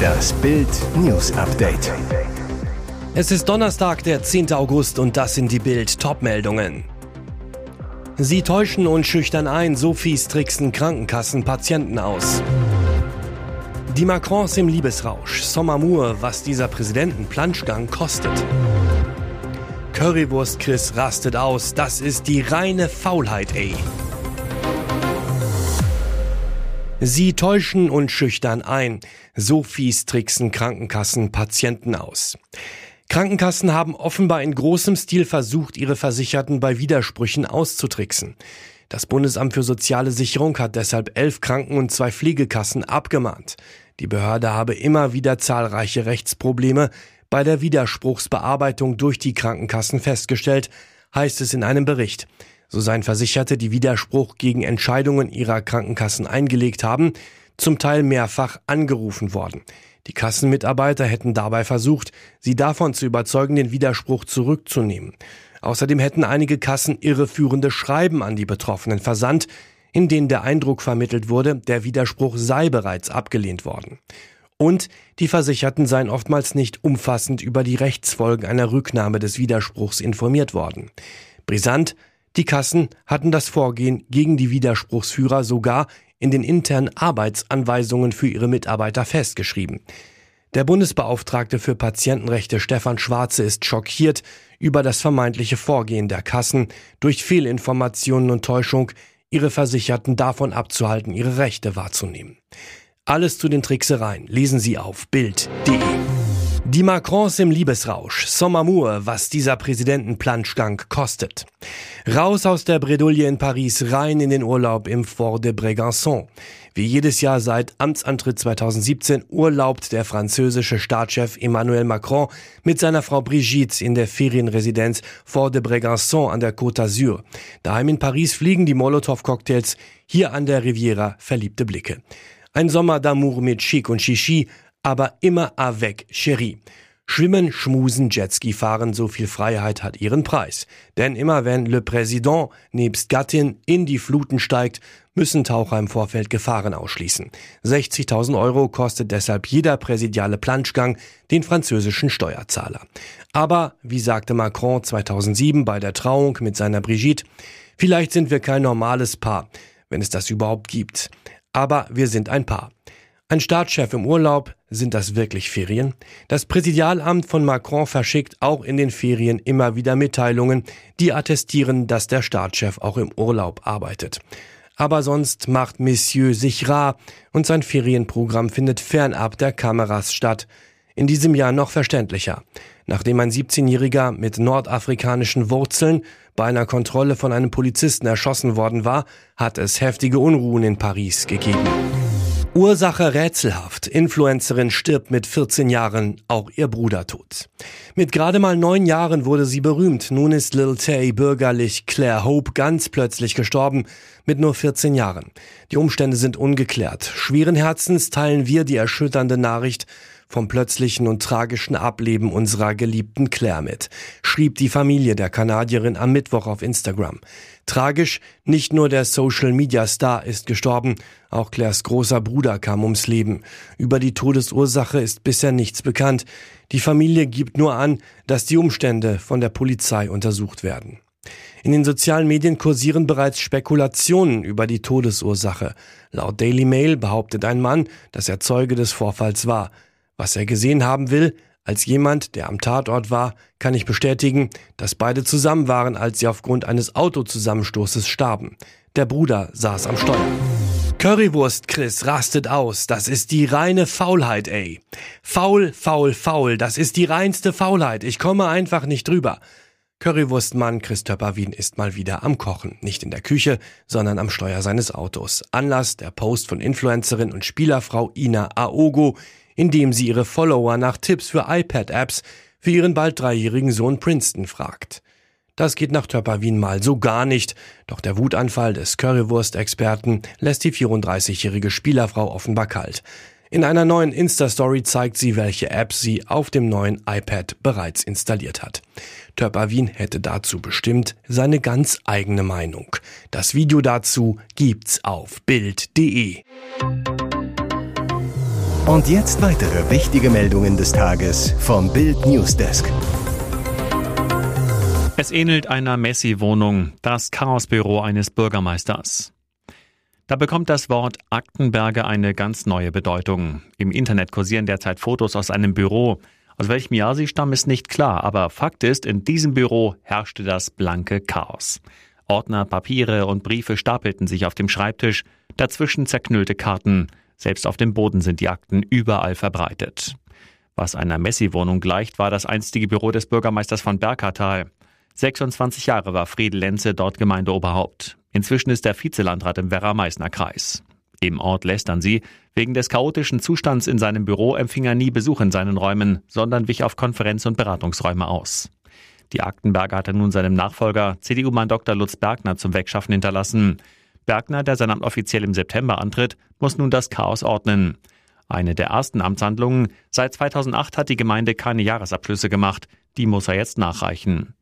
Das Bild News Update. Es ist Donnerstag, der 10. August und das sind die Bild Topmeldungen. Sie täuschen und schüchtern ein, so fies tricksen Krankenkassen Patienten aus. Die Macrons im Liebesrausch, Sommermur, was dieser Präsidentenplanschgang kostet. Currywurst Chris rastet aus, das ist die reine Faulheit, ey. Sie täuschen und schüchtern ein. So fies tricksen Krankenkassen Patienten aus. Krankenkassen haben offenbar in großem Stil versucht, ihre Versicherten bei Widersprüchen auszutricksen. Das Bundesamt für soziale Sicherung hat deshalb elf Kranken- und zwei Pflegekassen abgemahnt. Die Behörde habe immer wieder zahlreiche Rechtsprobleme bei der Widerspruchsbearbeitung durch die Krankenkassen festgestellt, heißt es in einem Bericht. So seien Versicherte, die Widerspruch gegen Entscheidungen ihrer Krankenkassen eingelegt haben, zum Teil mehrfach angerufen worden. Die Kassenmitarbeiter hätten dabei versucht, sie davon zu überzeugen, den Widerspruch zurückzunehmen. Außerdem hätten einige Kassen irreführende Schreiben an die Betroffenen versandt, in denen der Eindruck vermittelt wurde, der Widerspruch sei bereits abgelehnt worden. Und die Versicherten seien oftmals nicht umfassend über die Rechtsfolgen einer Rücknahme des Widerspruchs informiert worden. Brisant, die Kassen hatten das Vorgehen gegen die Widerspruchsführer sogar in den internen Arbeitsanweisungen für ihre Mitarbeiter festgeschrieben. Der Bundesbeauftragte für Patientenrechte Stefan Schwarze ist schockiert über das vermeintliche Vorgehen der Kassen, durch Fehlinformationen und Täuschung ihre Versicherten davon abzuhalten, ihre Rechte wahrzunehmen. Alles zu den Tricksereien lesen Sie auf Bild.de. Die Macrons im Liebesrausch. Sommermur, was dieser Präsidentenplanschgang kostet. Raus aus der Bredouille in Paris, rein in den Urlaub im Fort de Brégançon. Wie jedes Jahr seit Amtsantritt 2017 urlaubt der französische Staatschef Emmanuel Macron mit seiner Frau Brigitte in der Ferienresidenz Fort de Brégançon an der Côte d'Azur. Daheim in Paris fliegen die Molotow-Cocktails, hier an der Riviera verliebte Blicke. Ein Sommer d'amour mit Chic und Chichi, aber immer avec Cherie. Schwimmen, schmusen, Jetski fahren, so viel Freiheit hat ihren Preis. Denn immer wenn Le Président nebst Gattin in die Fluten steigt, müssen Taucher im Vorfeld Gefahren ausschließen. 60.000 Euro kostet deshalb jeder präsidiale Planschgang den französischen Steuerzahler. Aber, wie sagte Macron 2007 bei der Trauung mit seiner Brigitte, vielleicht sind wir kein normales Paar, wenn es das überhaupt gibt. Aber wir sind ein Paar. Ein Staatschef im Urlaub, sind das wirklich Ferien? Das Präsidialamt von Macron verschickt auch in den Ferien immer wieder Mitteilungen, die attestieren, dass der Staatschef auch im Urlaub arbeitet. Aber sonst macht Monsieur sich rar und sein Ferienprogramm findet fernab der Kameras statt. In diesem Jahr noch verständlicher. Nachdem ein 17-Jähriger mit nordafrikanischen Wurzeln bei einer Kontrolle von einem Polizisten erschossen worden war, hat es heftige Unruhen in Paris gegeben. Ursache rätselhaft. Influencerin stirbt mit 14 Jahren, auch ihr Bruder tot. Mit gerade mal neun Jahren wurde sie berühmt. Nun ist Lil Tay bürgerlich Claire Hope ganz plötzlich gestorben, mit nur 14 Jahren. Die Umstände sind ungeklärt. Schweren Herzens teilen wir die erschütternde Nachricht vom plötzlichen und tragischen Ableben unserer geliebten Claire mit, schrieb die Familie der Kanadierin am Mittwoch auf Instagram. Tragisch, nicht nur der Social-Media-Star ist gestorben, auch Claires großer Bruder kam ums Leben. Über die Todesursache ist bisher nichts bekannt. Die Familie gibt nur an, dass die Umstände von der Polizei untersucht werden. In den sozialen Medien kursieren bereits Spekulationen über die Todesursache. Laut Daily Mail behauptet ein Mann, dass er Zeuge des Vorfalls war. Was er gesehen haben will, als jemand, der am Tatort war, kann ich bestätigen, dass beide zusammen waren, als sie aufgrund eines Autozusammenstoßes starben. Der Bruder saß am Steuer. Currywurst Chris rastet aus. Das ist die reine Faulheit, ey. Faul, faul, faul. Das ist die reinste Faulheit. Ich komme einfach nicht drüber. Currywurstmann Chris Töpperwien ist mal wieder am Kochen. Nicht in der Küche, sondern am Steuer seines Autos. Anlass der Post von Influencerin und Spielerfrau Ina Aogo, indem sie ihre Follower nach Tipps für iPad-Apps für ihren bald dreijährigen Sohn Princeton fragt. Das geht nach Töpperwien mal so gar nicht, doch der Wutanfall des Currywurst-Experten lässt die 34-jährige Spielerfrau offenbar kalt. In einer neuen Insta-Story zeigt sie, welche Apps sie auf dem neuen iPad bereits installiert hat. Töpperwien hätte dazu bestimmt seine ganz eigene Meinung. Das Video dazu gibt's auf Bild.de. Und jetzt weitere wichtige Meldungen des Tages vom Bild Newsdesk. Es ähnelt einer Messi-Wohnung, das Chaosbüro eines Bürgermeisters. Da bekommt das Wort Aktenberge eine ganz neue Bedeutung. Im Internet kursieren derzeit Fotos aus einem Büro. Aus welchem Jahr sie stammen, ist nicht klar, aber Fakt ist, in diesem Büro herrschte das blanke Chaos. Ordner, Papiere und Briefe stapelten sich auf dem Schreibtisch, dazwischen zerknüllte Karten. Selbst auf dem Boden sind die Akten überall verbreitet. Was einer Messi-Wohnung gleicht, war das einstige Büro des Bürgermeisters von Bergertal. 26 Jahre war Friedel Lenze dort Gemeindeoberhaupt. Inzwischen ist er Vizelandrat im Werra-Meißner-Kreis. Im Ort lästern sie. Wegen des chaotischen Zustands in seinem Büro empfing er nie Besuch in seinen Räumen, sondern wich auf Konferenz- und Beratungsräume aus. Die Aktenberger hatte nun seinem Nachfolger, CDU-Mann Dr. Lutz Bergner, zum Wegschaffen hinterlassen. Bergner, der sein Amt offiziell im September antritt, muss nun das Chaos ordnen. Eine der ersten Amtshandlungen. Seit 2008 hat die Gemeinde keine Jahresabschlüsse gemacht. Die muss er jetzt nachreichen.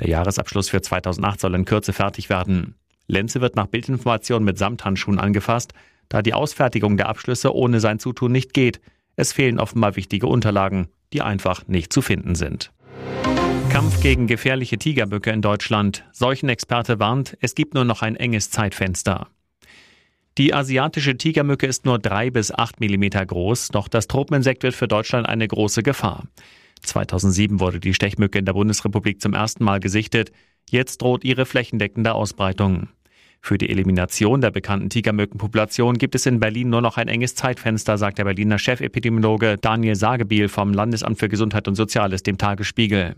Der Jahresabschluss für 2008 soll in Kürze fertig werden. Lenze wird nach Bildinformation mit Samthandschuhen angefasst da die Ausfertigung der Abschlüsse ohne sein Zutun nicht geht. Es fehlen offenbar wichtige Unterlagen, die einfach nicht zu finden sind. Kampf gegen gefährliche Tigerböcke in Deutschland. Seuchenexperte warnt, es gibt nur noch ein enges Zeitfenster. Die asiatische Tigermücke ist nur drei bis acht Millimeter groß, doch das Tropeninsekt wird für Deutschland eine große Gefahr. 2007 wurde die Stechmücke in der Bundesrepublik zum ersten Mal gesichtet. Jetzt droht ihre flächendeckende Ausbreitung. Für die Elimination der bekannten Tigermückenpopulation gibt es in Berlin nur noch ein enges Zeitfenster, sagt der Berliner Chefepidemiologe Daniel Sagebiel vom Landesamt für Gesundheit und Soziales dem Tagesspiegel.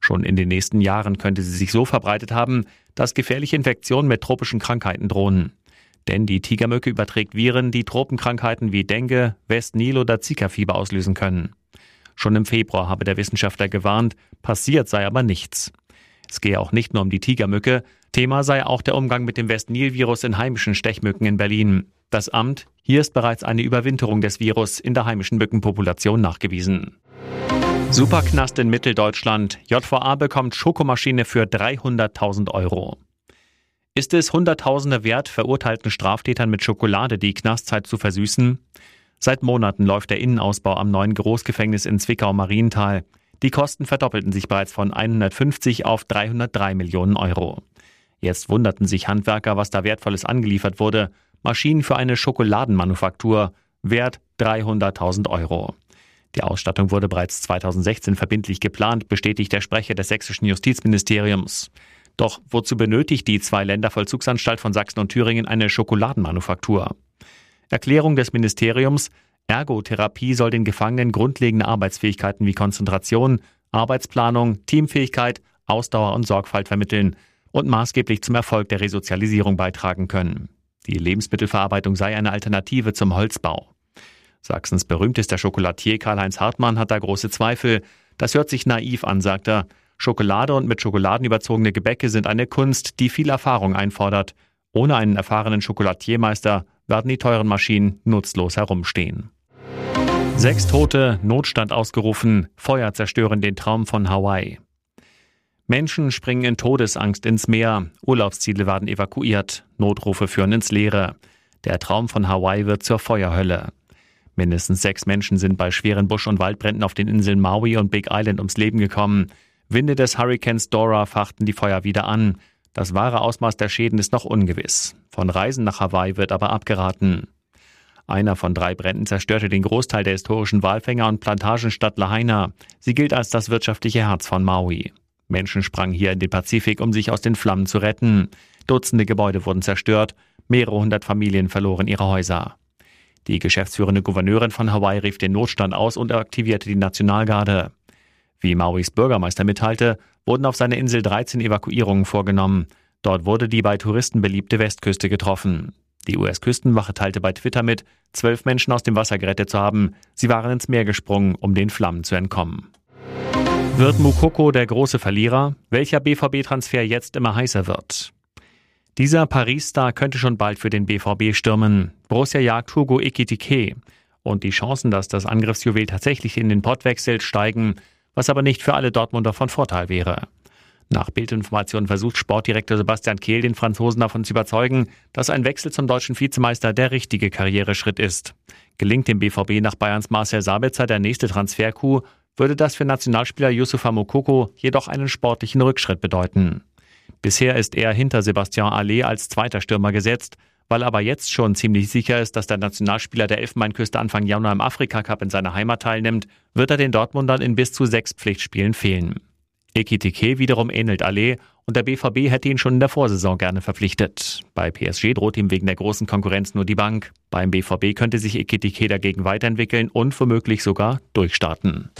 Schon in den nächsten Jahren könnte sie sich so verbreitet haben, dass gefährliche Infektionen mit tropischen Krankheiten drohen. Denn die Tigermücke überträgt Viren, die Tropenkrankheiten wie Dengue, West-Nil oder Zika-Fieber auslösen können. Schon im Februar habe der Wissenschaftler gewarnt, passiert sei aber nichts. Es gehe auch nicht nur um die Tigermücke, Thema sei auch der Umgang mit dem West-Nil-Virus in heimischen Stechmücken in Berlin. Das Amt, hier ist bereits eine Überwinterung des Virus in der heimischen Mückenpopulation nachgewiesen. Superknast in Mitteldeutschland. JVA bekommt Schokomaschine für 300.000 Euro. Ist es Hunderttausende wert, verurteilten Straftätern mit Schokolade die Knastzeit zu versüßen? Seit Monaten läuft der Innenausbau am neuen Großgefängnis in Zwickau-Marienthal. Die Kosten verdoppelten sich bereits von 150 auf 303 Millionen Euro. Jetzt wunderten sich Handwerker, was da Wertvolles angeliefert wurde. Maschinen für eine Schokoladenmanufaktur, Wert 300.000 Euro. Die Ausstattung wurde bereits 2016 verbindlich geplant, bestätigt der Sprecher des sächsischen Justizministeriums. Doch wozu benötigt die Zwei-Länder-Vollzugsanstalt von Sachsen und Thüringen eine Schokoladenmanufaktur? Erklärung des Ministeriums, Ergotherapie soll den Gefangenen grundlegende Arbeitsfähigkeiten wie Konzentration, Arbeitsplanung, Teamfähigkeit, Ausdauer und Sorgfalt vermitteln und maßgeblich zum Erfolg der Resozialisierung beitragen können. Die Lebensmittelverarbeitung sei eine Alternative zum Holzbau. Sachsens berühmtester Schokolatier Karl-Heinz Hartmann hat da große Zweifel. Das hört sich naiv an, sagt er. Schokolade und mit Schokoladen überzogene Gebäcke sind eine Kunst, die viel Erfahrung einfordert. Ohne einen erfahrenen Schokolatiermeister werden die teuren Maschinen nutzlos herumstehen. Sechs Tote, Notstand ausgerufen, Feuer zerstören den Traum von Hawaii. Menschen springen in Todesangst ins Meer, Urlaubsziele werden evakuiert, Notrufe führen ins Leere. Der Traum von Hawaii wird zur Feuerhölle. Mindestens sechs Menschen sind bei schweren Busch- und Waldbränden auf den Inseln Maui und Big Island ums Leben gekommen. Winde des Hurrikans Dora fachten die Feuer wieder an. Das wahre Ausmaß der Schäden ist noch ungewiss. Von Reisen nach Hawaii wird aber abgeraten. Einer von drei Bränden zerstörte den Großteil der historischen Walfänger und Plantagenstadt Lahaina. Sie gilt als das wirtschaftliche Herz von Maui. Menschen sprangen hier in den Pazifik, um sich aus den Flammen zu retten. Dutzende Gebäude wurden zerstört, mehrere hundert Familien verloren ihre Häuser. Die geschäftsführende Gouverneurin von Hawaii rief den Notstand aus und aktivierte die Nationalgarde. Wie Mauis Bürgermeister mitteilte, wurden auf seiner Insel 13 Evakuierungen vorgenommen. Dort wurde die bei Touristen beliebte Westküste getroffen. Die US-Küstenwache teilte bei Twitter mit, zwölf Menschen aus dem Wasser gerettet zu haben. Sie waren ins Meer gesprungen, um den Flammen zu entkommen. Wird Mukoko der große Verlierer? Welcher BVB-Transfer jetzt immer heißer wird? Dieser Paris-Star könnte schon bald für den BVB stürmen. Borussia jagt Hugo Ekitike. Und die Chancen, dass das Angriffsjuwel tatsächlich in den Pott wechselt, steigen, was aber nicht für alle Dortmunder von Vorteil wäre. Nach Bildinformationen versucht Sportdirektor Sebastian Kehl den Franzosen davon zu überzeugen, dass ein Wechsel zum deutschen Vizemeister der richtige Karriereschritt ist. Gelingt dem BVB nach Bayerns Marcel Sabitzer der nächste Transfercoup, würde das für Nationalspieler Yusufa Mokoko jedoch einen sportlichen Rückschritt bedeuten. Bisher ist er hinter Sebastian Allais als zweiter Stürmer gesetzt, weil aber jetzt schon ziemlich sicher ist, dass der Nationalspieler der Elfenbeinküste Anfang Januar im Afrika-Cup in seiner Heimat teilnimmt, wird er den Dortmundern in bis zu sechs Pflichtspielen fehlen. Ekitike wiederum ähnelt Allais und der BVB hätte ihn schon in der Vorsaison gerne verpflichtet. Bei PSG droht ihm wegen der großen Konkurrenz nur die Bank. Beim BVB könnte sich Ekitike dagegen weiterentwickeln und womöglich sogar durchstarten.